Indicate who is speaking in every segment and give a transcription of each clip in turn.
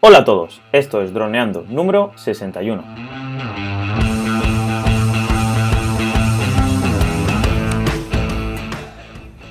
Speaker 1: Hola a todos, esto es Droneando número 61.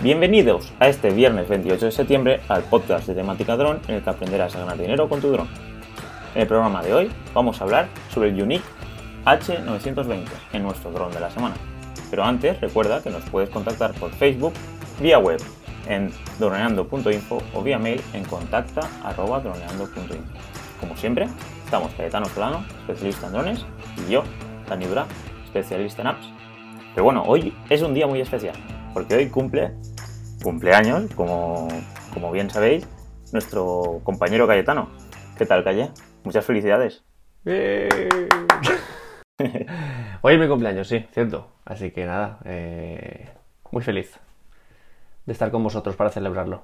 Speaker 1: Bienvenidos a este viernes 28 de septiembre al podcast de temática dron en el que aprenderás a ganar dinero con tu dron. En el programa de hoy vamos a hablar sobre el Unique H920 en nuestro dron de la semana. Pero antes recuerda que nos puedes contactar por Facebook, vía web en droneando.info o vía mail en contacta.droneando.info. Como siempre, estamos Cayetano Solano, especialista en drones, y yo, Dani Dura, especialista en apps. Pero bueno, hoy es un día muy especial, porque hoy cumple cumpleaños, como, como bien sabéis, nuestro compañero Cayetano. ¿Qué tal, Calle? Muchas felicidades.
Speaker 2: Hoy es mi cumpleaños, sí, cierto. Así que nada, eh, muy feliz de estar con vosotros para celebrarlo.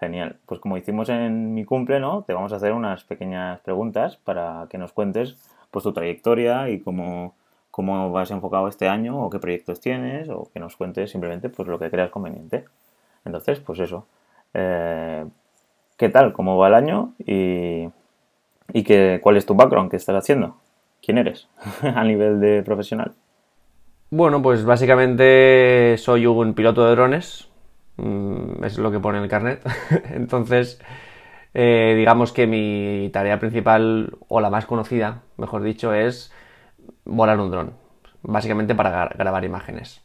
Speaker 1: Genial. Pues como hicimos en mi cumple, ¿no? Te vamos a hacer unas pequeñas preguntas para que nos cuentes pues tu trayectoria y cómo, cómo vas enfocado este año o qué proyectos tienes o que nos cuentes simplemente pues lo que creas conveniente. Entonces, pues eso. Eh, ¿Qué tal? ¿Cómo va el año? Y, y que, cuál es tu background que estás haciendo. ¿Quién eres a nivel de profesional?
Speaker 2: Bueno, pues básicamente soy un piloto de drones, mm, es lo que pone en el carnet. Entonces, eh, digamos que mi tarea principal, o la más conocida, mejor dicho, es volar un dron, básicamente para grabar imágenes.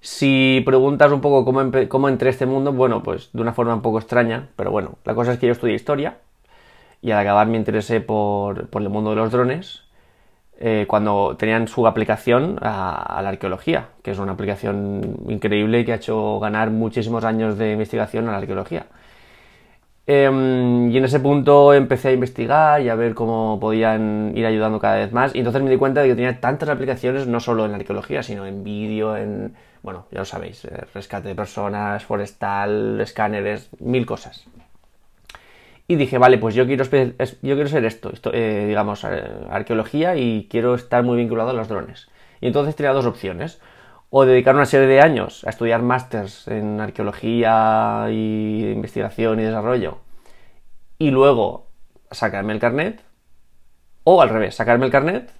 Speaker 2: Si preguntas un poco cómo, cómo entré este mundo, bueno, pues de una forma un poco extraña, pero bueno, la cosa es que yo estudié historia y al acabar me interesé por, el mundo de los drones eh, cuando tenían su aplicación a, la arqueología, que es una aplicación increíble que ha hecho ganar muchísimos años de investigación a la arqueología. Em, y en ese punto empecé a investigar y a ver cómo podían ir ayudando cada vez más. Y entonces me di cuenta de que tenía tantas aplicaciones, no solo en la arqueología, sino en vídeo, en, bueno, ya lo sabéis, eh, rescate de personas, forestal, escáneres, mil cosas. Y dije, vale, pues yo quiero, yo quiero ser esto, eh, digamos, eh, arqueología y quiero estar muy vinculado a los drones. Y entonces tenía dos opciones. O dedicar una serie de años a estudiar másters en arqueología y investigación y desarrollo. Y luego sacarme el carnet. O al revés, sacarme el carnet,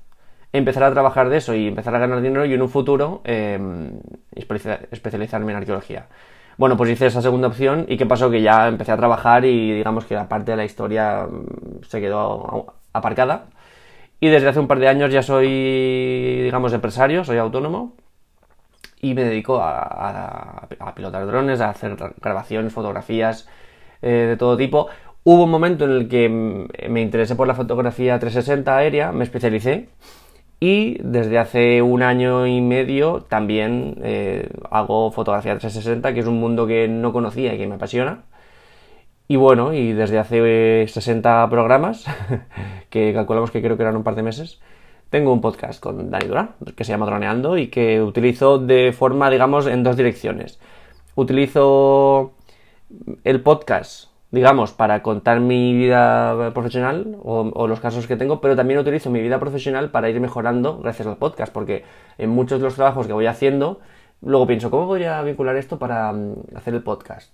Speaker 2: empezar a trabajar de eso y empezar a ganar dinero y en un futuro em, especializarme en arqueología. Bueno, pues hice esa segunda opción y qué pasó que ya empecé a trabajar y digamos que la parte de la historia mm, se quedó aparcada. Y desde hace un par de años ya soy, digamos, empresario, soy autónomo y me dedico a, pilotar drones, a hacer grabaciones, fotografías eh, de todo tipo. Hubo un momento en el que mm, me interesé por la fotografía 360 aérea, me especialicé y desde hace un año y medio también eh, hago fotografía 360, que es un mundo que no conocía y que me apasiona. Y bueno, y desde hace 60 programas, que calculamos que creo que eran un par de meses, tengo un podcast con Dani Durán, que se llama Droneando y que utilizo de forma, digamos, en dos direcciones. Utilizo el podcast digamos, para contar mi vida profesional o, los casos que tengo, pero también utilizo mi vida profesional para ir mejorando gracias al podcast, porque en muchos de los trabajos que voy haciendo, luego pienso, ¿cómo podría vincular esto para mm, hacer el podcast?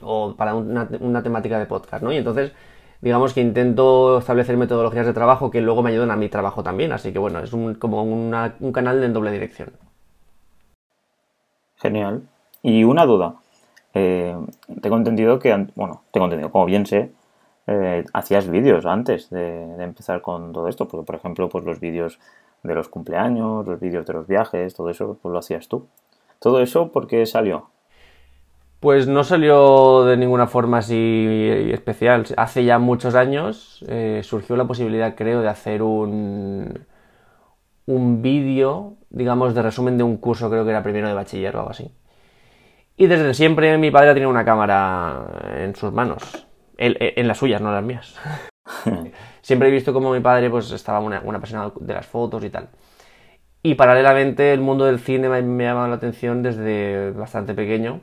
Speaker 2: O para una, temática de podcast, ¿no? Y entonces, digamos que intento establecer metodologías de trabajo que luego me ayudan a mi trabajo también, así que bueno, es como un canal en doble dirección.
Speaker 1: Genial. Y una duda. Eh, tengo entendido que, bueno, tengo entendido, como bien sé, eh, hacías vídeos antes de, empezar con todo esto, porque por ejemplo, pues los vídeos de los cumpleaños, los vídeos de los viajes, todo eso, pues lo hacías tú. ¿Todo eso por qué salió?
Speaker 2: Pues no salió de ninguna forma así especial. Hace ya muchos años eh, surgió la posibilidad, creo, de hacer un, un vídeo, digamos, de resumen de un curso, creo que era primero de bachiller o algo así. Y desde siempre mi padre ha tenido una cámara en sus manos. en las suyas, no en las mías. siempre he visto como mi padre pues estaba una, una apasionado de las fotos y tal. Y paralelamente el mundo del cine me, me ha llamado la atención desde bastante pequeño.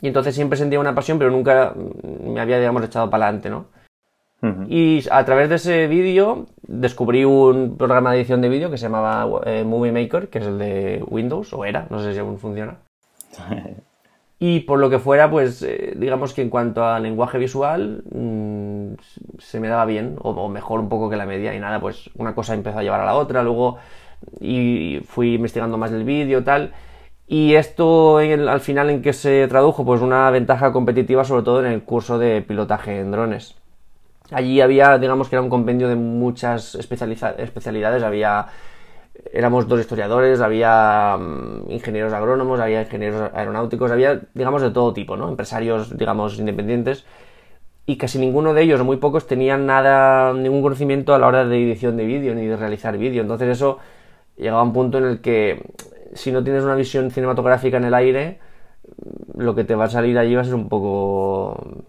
Speaker 2: Y entonces siempre sentía una pasión, pero nunca me había, digamos, echado para adelante, ¿no? Y a través de ese vídeo descubrí un programa de edición de vídeo que se llamaba eh, Movie Maker, que es el de Windows, o era, no sé si aún funciona. Y por lo que fuera, pues eh, digamos que en cuanto a lenguaje visual mm, se me daba bien, o, mejor un poco que la media, y nada, pues una cosa empezó a llevar a la otra, luego y fui investigando más el vídeo, tal. Y esto al final en que se tradujo, pues una ventaja competitiva, sobre todo en el curso de pilotaje en drones. Allí había, digamos que era un compendio de muchas especialidades, había éramos dos historiadores, había mm, ingenieros agrónomos, había ingenieros aeronáuticos, había, digamos, de todo tipo, ¿no? Empresarios, digamos, independientes. Y casi ninguno de ellos, o muy pocos, tenían nada, ningún conocimiento a la hora de edición de vídeo ni de realizar vídeo. Entonces eso llegaba a un punto en el que si no tienes una visión cinematográfica en el aire, lo que te va a salir allí va a ser un poco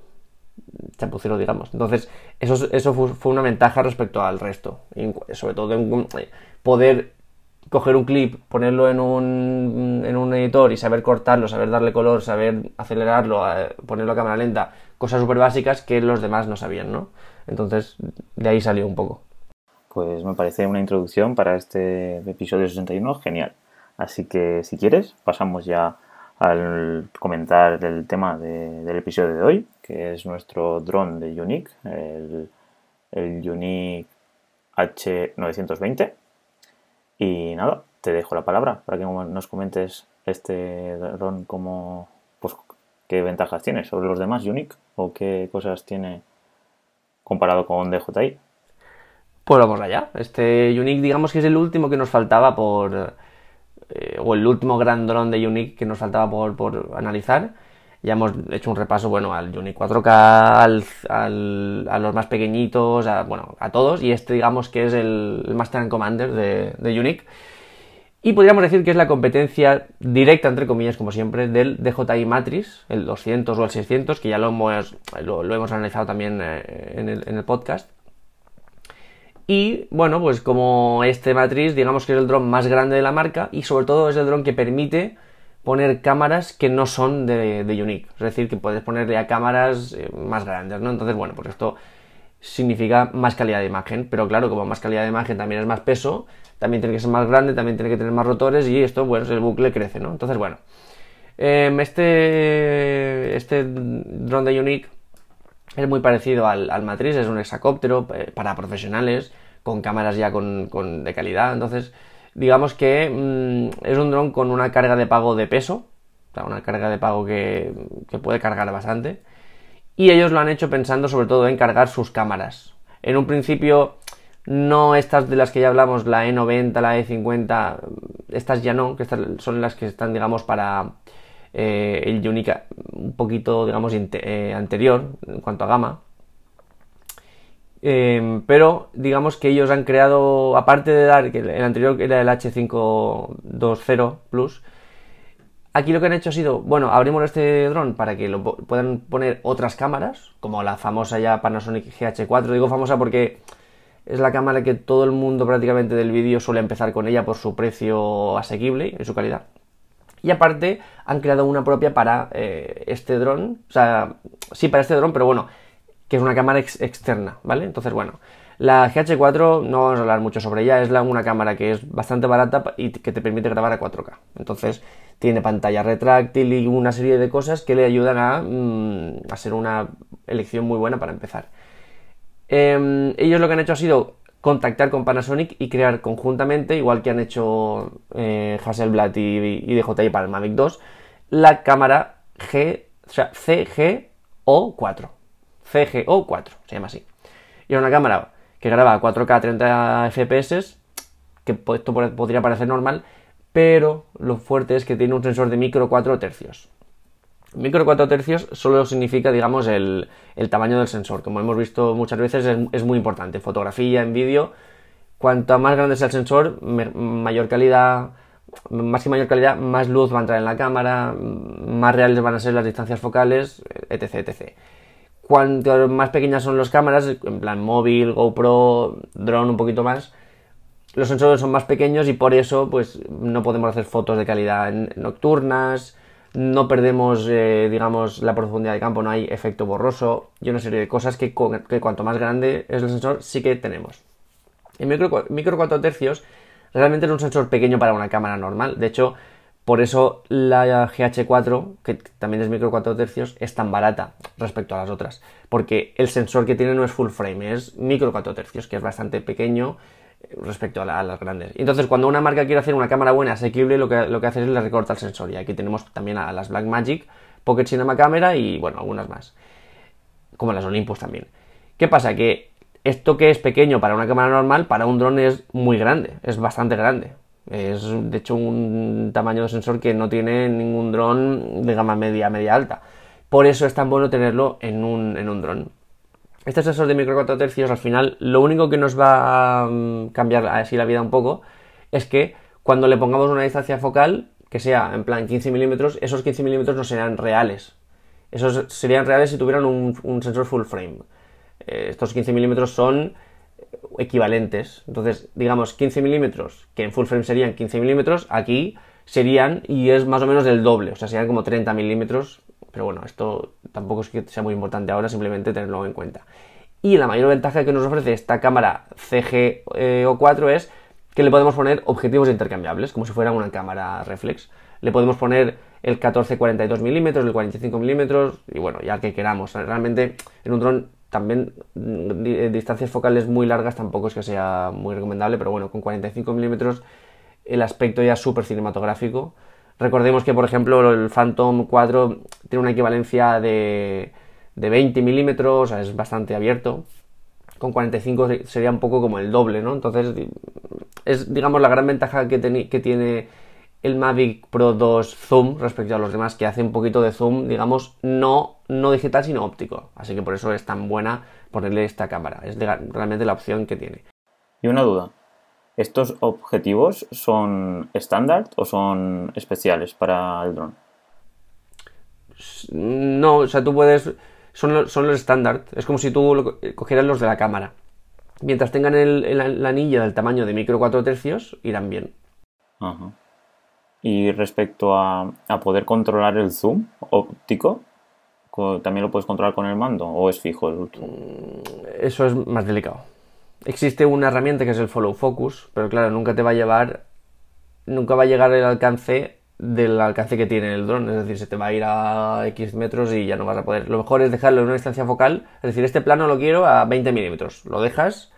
Speaker 2: chapucero, digamos. Entonces, eso, eso fue, una ventaja respecto al resto. sobre todo en poder coger un clip, ponerlo en un, en un editor y saber cortarlo, saber darle color, saber acelerarlo, ponerlo a cámara lenta, cosas súper básicas que los demás no sabían, ¿no? Entonces, de ahí salió un poco.
Speaker 1: Pues me parece una introducción para este episodio 61 genial. Así que si quieres, pasamos ya al comentar el tema del episodio de hoy, que es nuestro dron de Unique, el, el Unique H920. Y nada, te dejo la palabra para que nos comentes este dron como pues qué ventajas tiene sobre los demás Unique o qué cosas tiene comparado con DJI.
Speaker 2: Pues vamos allá. Este Unique digamos que es el último que nos faltaba por eh, o el último gran dron de Unique que nos faltaba por, por, analizar. Ya hemos hecho un repaso, bueno, al Unique 4K, al, a los más pequeñitos, a, bueno, a todos. Y este, digamos, que es el, Master and Commander de, de Unique. Y podríamos decir que es la competencia directa, entre comillas, como siempre, del DJI Matrix, el 200 o el 600, que ya lo hemos, lo, hemos analizado también eh, en el, en el podcast. Y bueno, pues como este Matrix, digamos que es el dron más grande de la marca y sobre todo es el dron que permite poner cámaras que no son de, de Unique. Es decir, que puedes ponerle a cámaras eh, más grandes, ¿no? Entonces, bueno, pues esto significa más calidad de imagen. Pero claro, como más calidad de imagen también es más peso, también tiene que ser más grande, también tiene que tener más rotores y esto, bueno, el bucle crece, ¿no? Entonces, bueno. Em, este, este dron de Unique es muy parecido al, al Matrix, es un hexacóptero eh, para profesionales, con cámaras ya con, de calidad. Entonces, digamos que mm, es un dron con una carga de pago de peso, o sea, una carga de pago que, puede cargar bastante. Y ellos lo han hecho pensando sobre todo en cargar sus cámaras. En un principio, no estas de las que ya hablamos, la E90, la E50, estas ya no, que estas son las que están, digamos, para eh, el Unica un poquito, digamos, eh, anterior en cuanto a gama. Em, pero digamos que ellos han creado, aparte de dar, que el anterior era el H520 Plus, aquí lo que han hecho ha sido, bueno, abrimos este dron para que lo puedan poner otras cámaras, como la famosa ya Panasonic GH4. Digo famosa porque es la cámara que todo el mundo prácticamente del vídeo suele empezar con ella por su precio asequible y su calidad. Y aparte han creado una propia para eh, este dron, o sea, sí para este dron, pero bueno, que es una cámara externa, ¿vale? Entonces, bueno, la GH4 no vamos a hablar mucho sobre ella, es la, una cámara que es bastante barata y que te permite grabar a 4K. Entonces, tiene pantalla retráctil y una serie de cosas que le ayudan a, mm, a ser una elección muy buena para empezar. Em, ellos lo que han hecho ha sido contactar con Panasonic y crear conjuntamente, igual que han hecho eh, Hasselblad y, DJI para el Mavic 2, la cámara G, o sea, CGO4. CGO4, se llama así. Y es una cámara que graba a 4K a 30 FPS, que esto podría parecer normal, pero lo fuerte es que tiene un sensor de micro 4 tercios. Micro 4 tercios solo significa, digamos, el, tamaño del sensor. Como hemos visto muchas veces, es, muy importante. En fotografía, en vídeo, cuanto más grande sea el sensor, mayor calidad, más mayor calidad, más luz va a entrar en la cámara, más reales van a ser las distancias focales, etc, etc. Cuanto más pequeñas son las cámaras, en plan móvil, GoPro, drone un poquito más, los sensores son más pequeños y por eso pues no podemos hacer fotos de calidad nocturnas, no perdemos, eh, digamos, la profundidad de campo, no hay efecto borroso y una serie de cosas que, cuanto más grande es el sensor sí que tenemos. El micro, micro 4 tercios realmente es un sensor pequeño para una cámara normal. De hecho, Por eso la GH4, que también es micro 4 tercios, es tan barata respecto a las otras. Porque el sensor que tiene no es full frame, es micro 4 tercios, que es bastante pequeño respecto a, las grandes. Entonces, cuando una marca quiere hacer una cámara buena, asequible, lo que, lo que hace es le recorta el sensor. Y aquí tenemos también a las Blackmagic, Pocket Cinema Camera y, bueno, algunas más. Como las Olympus también. ¿Qué pasa? Que esto que es pequeño para una cámara normal, para un dron es muy grande, es bastante grande. Es de hecho un tamaño de sensor que no tiene ningún dron de gama media, media alta. Por eso es tan bueno tenerlo en un, en un dron. Este sensor de micro 4 tercios, al final, lo único que nos va a mm, cambiar así la vida un poco es que cuando le pongamos una distancia focal, que sea en plan 15 milímetros, esos 15 milímetros no serán reales. Esos serían reales si tuvieran un, sensor full frame. Eh, estos 15 milímetros son equivalentes. Entonces, digamos, 15 milímetros, que en full frame serían 15 milímetros, aquí serían, y es más o menos del doble, o sea, serían como 30 milímetros pero bueno, esto tampoco es que sea muy importante ahora, simplemente tenerlo en cuenta. Y la mayor ventaja que nos ofrece esta cámara CG-O4 es que le podemos poner objetivos intercambiables, como si fuera una cámara reflex. Le podemos poner el 14-42 milímetros, el 45 milímetros, y bueno, ya que queramos. Realmente en un dron también mm, distancias focales muy largas tampoco es que sea muy recomendable, pero bueno, con 45 milímetros el aspecto ya es súper cinematográfico. Recordemos que, por ejemplo, el Phantom 4 tiene una equivalencia de, de 20 milímetros, es bastante abierto. Con 45 sería un poco como el doble, ¿no? Entonces, es, digamos, la gran ventaja que, que tiene el Mavic Pro 2 Zoom respecto a los demás, que hace un poquito de zoom, digamos, no, no digital, sino óptico. Así que por eso es tan buena ponerle esta cámara. Es realmente la opción que tiene.
Speaker 1: Y una duda. ¿Estos objetivos son estándar o son especiales para el dron?
Speaker 2: No, o sea, tú puedes. Son, los estándar. Es como si tú cogieras los de la cámara. Mientras tengan el, la anilla del tamaño de micro 4 tercios, irán bien.
Speaker 1: Ajá. Y respecto a, a poder controlar el zoom óptico, ¿también lo puedes controlar con el mando o es fijo el
Speaker 2: Eso es más delicado. Existe una herramienta que es el follow focus, pero claro, nunca te va a llevar, nunca va a llegar el alcance del alcance que tiene el dron, es decir, se te va a ir a X metros y ya no vas a poder. Lo mejor es dejarlo en una distancia focal, es decir, este plano lo quiero a 20 milímetros, lo dejas,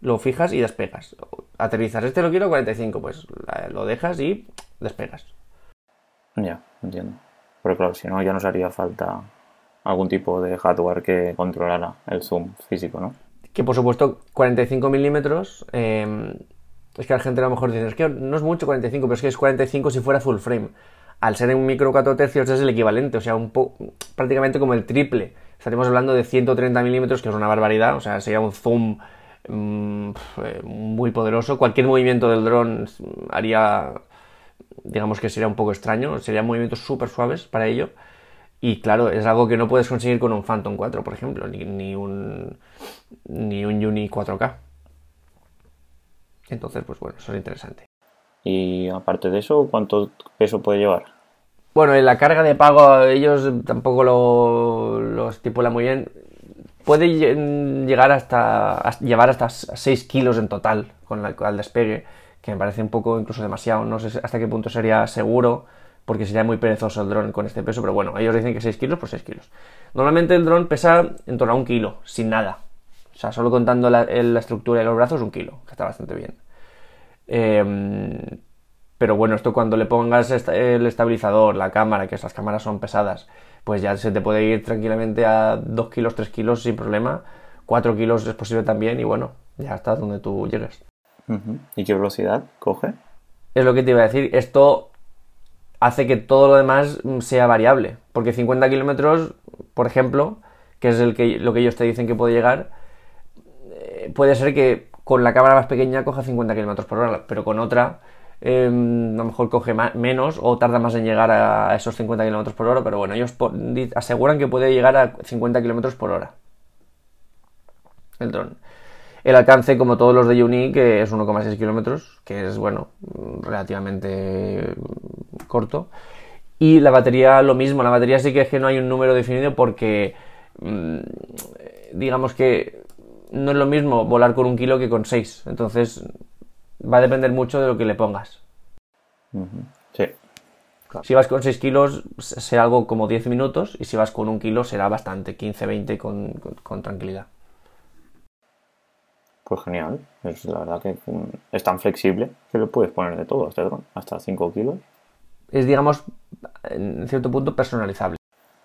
Speaker 2: lo fijas y despegas. Aterrizas, este lo quiero a 45, pues lo dejas y despegas.
Speaker 1: Ya, entiendo. Pero claro, si no, ya nos haría falta algún tipo de hardware que controlara el zoom físico, ¿no?
Speaker 2: que por supuesto 45 milímetros, eh, es que la gente a lo mejor dice, es que no es mucho 45, pero es que es 45 si fuera full frame. Al ser en un micro 4 tercios es el equivalente, o sea, un prácticamente como el triple. Estaríamos hablando de 130 milímetros, que es una barbaridad, o sea, sería un zoom mm, eh, muy poderoso. Cualquier movimiento del dron haría, digamos que sería un poco extraño, serían movimientos súper suaves para ello. Y claro, es algo que no puedes conseguir con un Phantom 4, por ejemplo, ni, un, ni un Uni 4K. Entonces, pues bueno, eso es interesante.
Speaker 1: Y aparte de eso, ¿cuánto peso puede llevar?
Speaker 2: Bueno, en la carga de pago ellos tampoco lo, lo estipulan muy bien. Puede llegar hasta, llevar hasta 6 kilos en total con la, al despegue, que me parece un poco incluso demasiado. No sé hasta qué punto sería seguro porque sería muy perezoso el dron con este peso, pero bueno, ellos dicen que 6 kilos por 6 kilos. Normalmente el dron pesa en torno a un kilo, sin nada. O sea, solo contando la, estructura de los brazos, un kilo, que está bastante bien. Em, pero bueno, esto cuando le pongas el estabilizador, la cámara, que esas cámaras son pesadas, pues ya se te puede ir tranquilamente a 2 kilos, 3 kilos sin problema. 4 kilos es posible también y bueno, ya está donde tú llegues.
Speaker 1: ¿Y qué velocidad coge?
Speaker 2: Es lo que te iba a decir. Esto hace que todo lo demás mm, sea variable. Porque 50 kilómetros, por ejemplo, que es lo que ellos te dicen que puede llegar, eh, puede ser que con la cámara más pequeña coja 50 kilómetros por hora, pero con otra em, a lo mejor coge menos o tarda más en llegar a esos 50 kilómetros por hora, pero bueno, ellos aseguran que puede llegar a 50 kilómetros por hora el dron. El alcance, como todos los de Unique, es 1,6 kilómetros, que es, bueno, relativamente corto. Y la batería, lo mismo. La batería sí que es que no hay un número definido porque, mm, digamos que no es lo mismo volar con un kilo que con 6. Entonces, va a depender mucho de lo que le pongas.
Speaker 1: Sí.
Speaker 2: Si vas con 6 kilos será algo como 10 minutos y si vas con un kilo será bastante, 15, 20 con, con, con tranquilidad.
Speaker 1: Pues genial, es la verdad que mm, es tan flexible que lo puedes poner de todo este dron, hasta 5 kilos.
Speaker 2: Es, digamos, en cierto punto personalizable.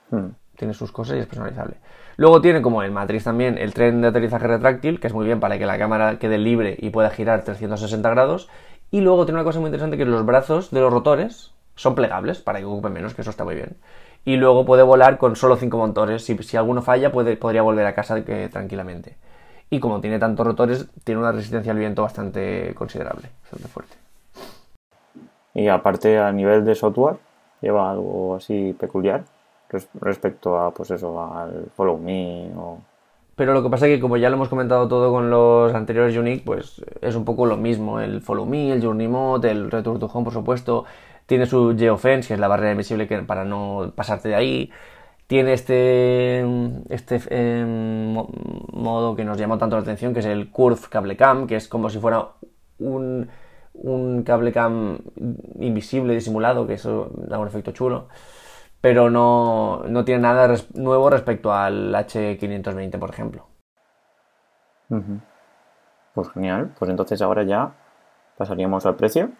Speaker 1: Hmm.
Speaker 2: Tiene sus cosas y es personalizable. Luego tiene como el Matrix también el tren de aterrizaje retráctil, que es muy bien para que la cámara quede libre y pueda girar 360 grados. Y luego tiene una cosa muy interesante que los brazos de los rotores son plegables para que ocupen menos, que eso está muy bien. Y luego puede volar con solo 5 motores. Si, si alguno falla, puede, podría volver a casa que, tranquilamente. Y como tiene tantos rotores, tiene una resistencia al viento bastante considerable, bastante fuerte.
Speaker 1: Y aparte a nivel de software, lleva algo así peculiar res- respecto a, pues eso, al Follow Me o...
Speaker 2: Pero lo que pasa es que como ya lo hemos comentado todo con los anteriores Unique, pues es un poco lo mismo. El Follow Me, el Journey Mode, el Return to Home, por supuesto. Tiene su Geofence, que es la barrera invisible que, para no pasarte de ahí. Tiene este, este eh, mo- modo que nos llamó tanto la atención, que es el Curve Cable Cam, que es como si fuera un, un cable cam invisible, disimulado, que eso da un efecto chulo. Pero no, no tiene nada res- nuevo respecto al H520, por ejemplo.
Speaker 1: Pues genial, pues entonces ahora ya pasaríamos al precio.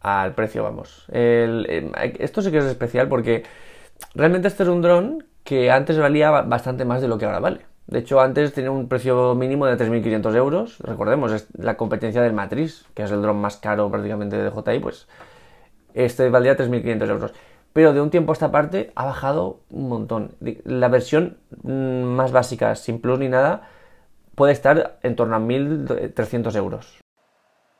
Speaker 2: Al precio, vamos. El- eh, esto sí que es especial porque realmente este es un dron que antes valía ba- bastante más de lo que ahora vale. De hecho, antes tenía un precio mínimo de 3.500 euros. Recordemos, es la competencia del Matrix, que es el dron más caro prácticamente de DJI, pues este valdría 3.500 euros. Pero de un tiempo a esta parte ha bajado un montón. La versión mm, más básica, sin plus ni nada, puede estar en torno a 1.300 euros.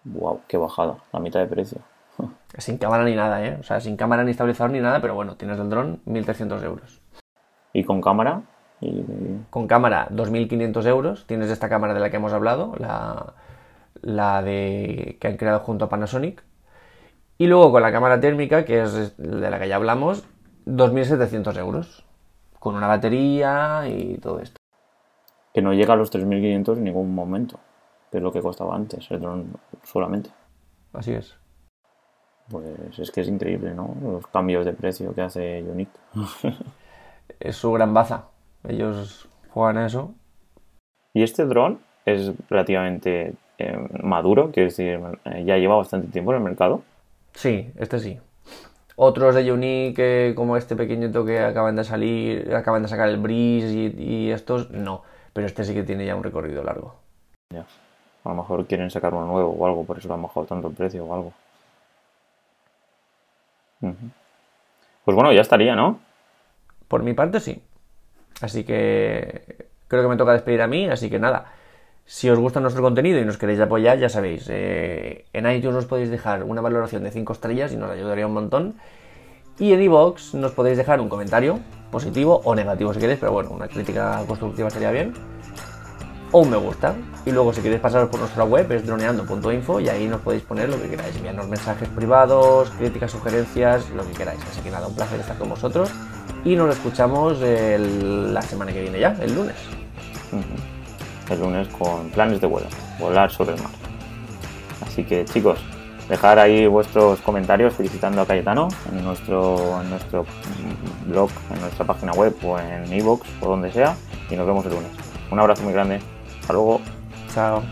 Speaker 1: Wow, qué bajada, la mitad de precio.
Speaker 2: Sin cámara ni nada, ¿eh? O sea, sin cámara ni estabilizador ni nada, pero bueno, tienes el dron 1.300 euros.
Speaker 1: Y con cámara y
Speaker 2: Con cámara 2.500 euros, tienes esta cámara de la que hemos hablado, la, la de que han creado junto a Panasonic. Y luego con la cámara térmica, que es de la que ya hablamos, 2.700 euros. Con una batería y todo esto.
Speaker 1: que no llega a los 3.500 en ningún momento, que es lo que costaba antes, el dron solamente.
Speaker 2: Así es.
Speaker 1: Pues es que es increíble, ¿no? Los cambios de precio que hace Unique.
Speaker 2: Es su gran baza. Ellos juegan a eso.
Speaker 1: Y este dron es relativamente eh, maduro, quiero decir, eh, ya lleva bastante tiempo en el mercado.
Speaker 2: Sí, este sí. Otros de Unique, como este pequeñito que acaban de salir, acaban de sacar el Breeze y, y estos, no. Pero este sí que tiene ya un recorrido largo.
Speaker 1: Ya. A lo mejor quieren sacar uno nuevo o algo, por eso lo han bajado tanto el precio o algo. Pues bueno, ya estaría, ¿no?
Speaker 2: Por mi parte, sí. Así que creo que me toca despedir a mí, así que nada. Si os gusta nuestro contenido y nos queréis apoyar, ya sabéis, eh, en iTunes os podéis dejar una valoración de 5 estrellas y nos ayudaría un montón. Y en iVoox nos podéis dejar un comentario positivo o negativo si queréis, pero bueno, una crítica constructiva estaría bien. O un me gusta. Y luego si queréis pasaros por nuestra web es droneando.info y ahí nos podéis poner lo que queráis. Enviarnos mensajes privados, críticas, sugerencias, lo que queráis. Así que nada, un placer estar con vosotros. Y nos escuchamos la semana que viene ya, el lunes.
Speaker 1: El lunes con planes de vuelo, volar sobre el mar. Así que chicos, dejar ahí vuestros comentarios felicitando a Cayetano en nuestro, en nuestro blog, en nuestra página web o en iVoox o donde sea. Y nos vemos el lunes. Un abrazo muy grande. Hasta luego.
Speaker 2: Chao.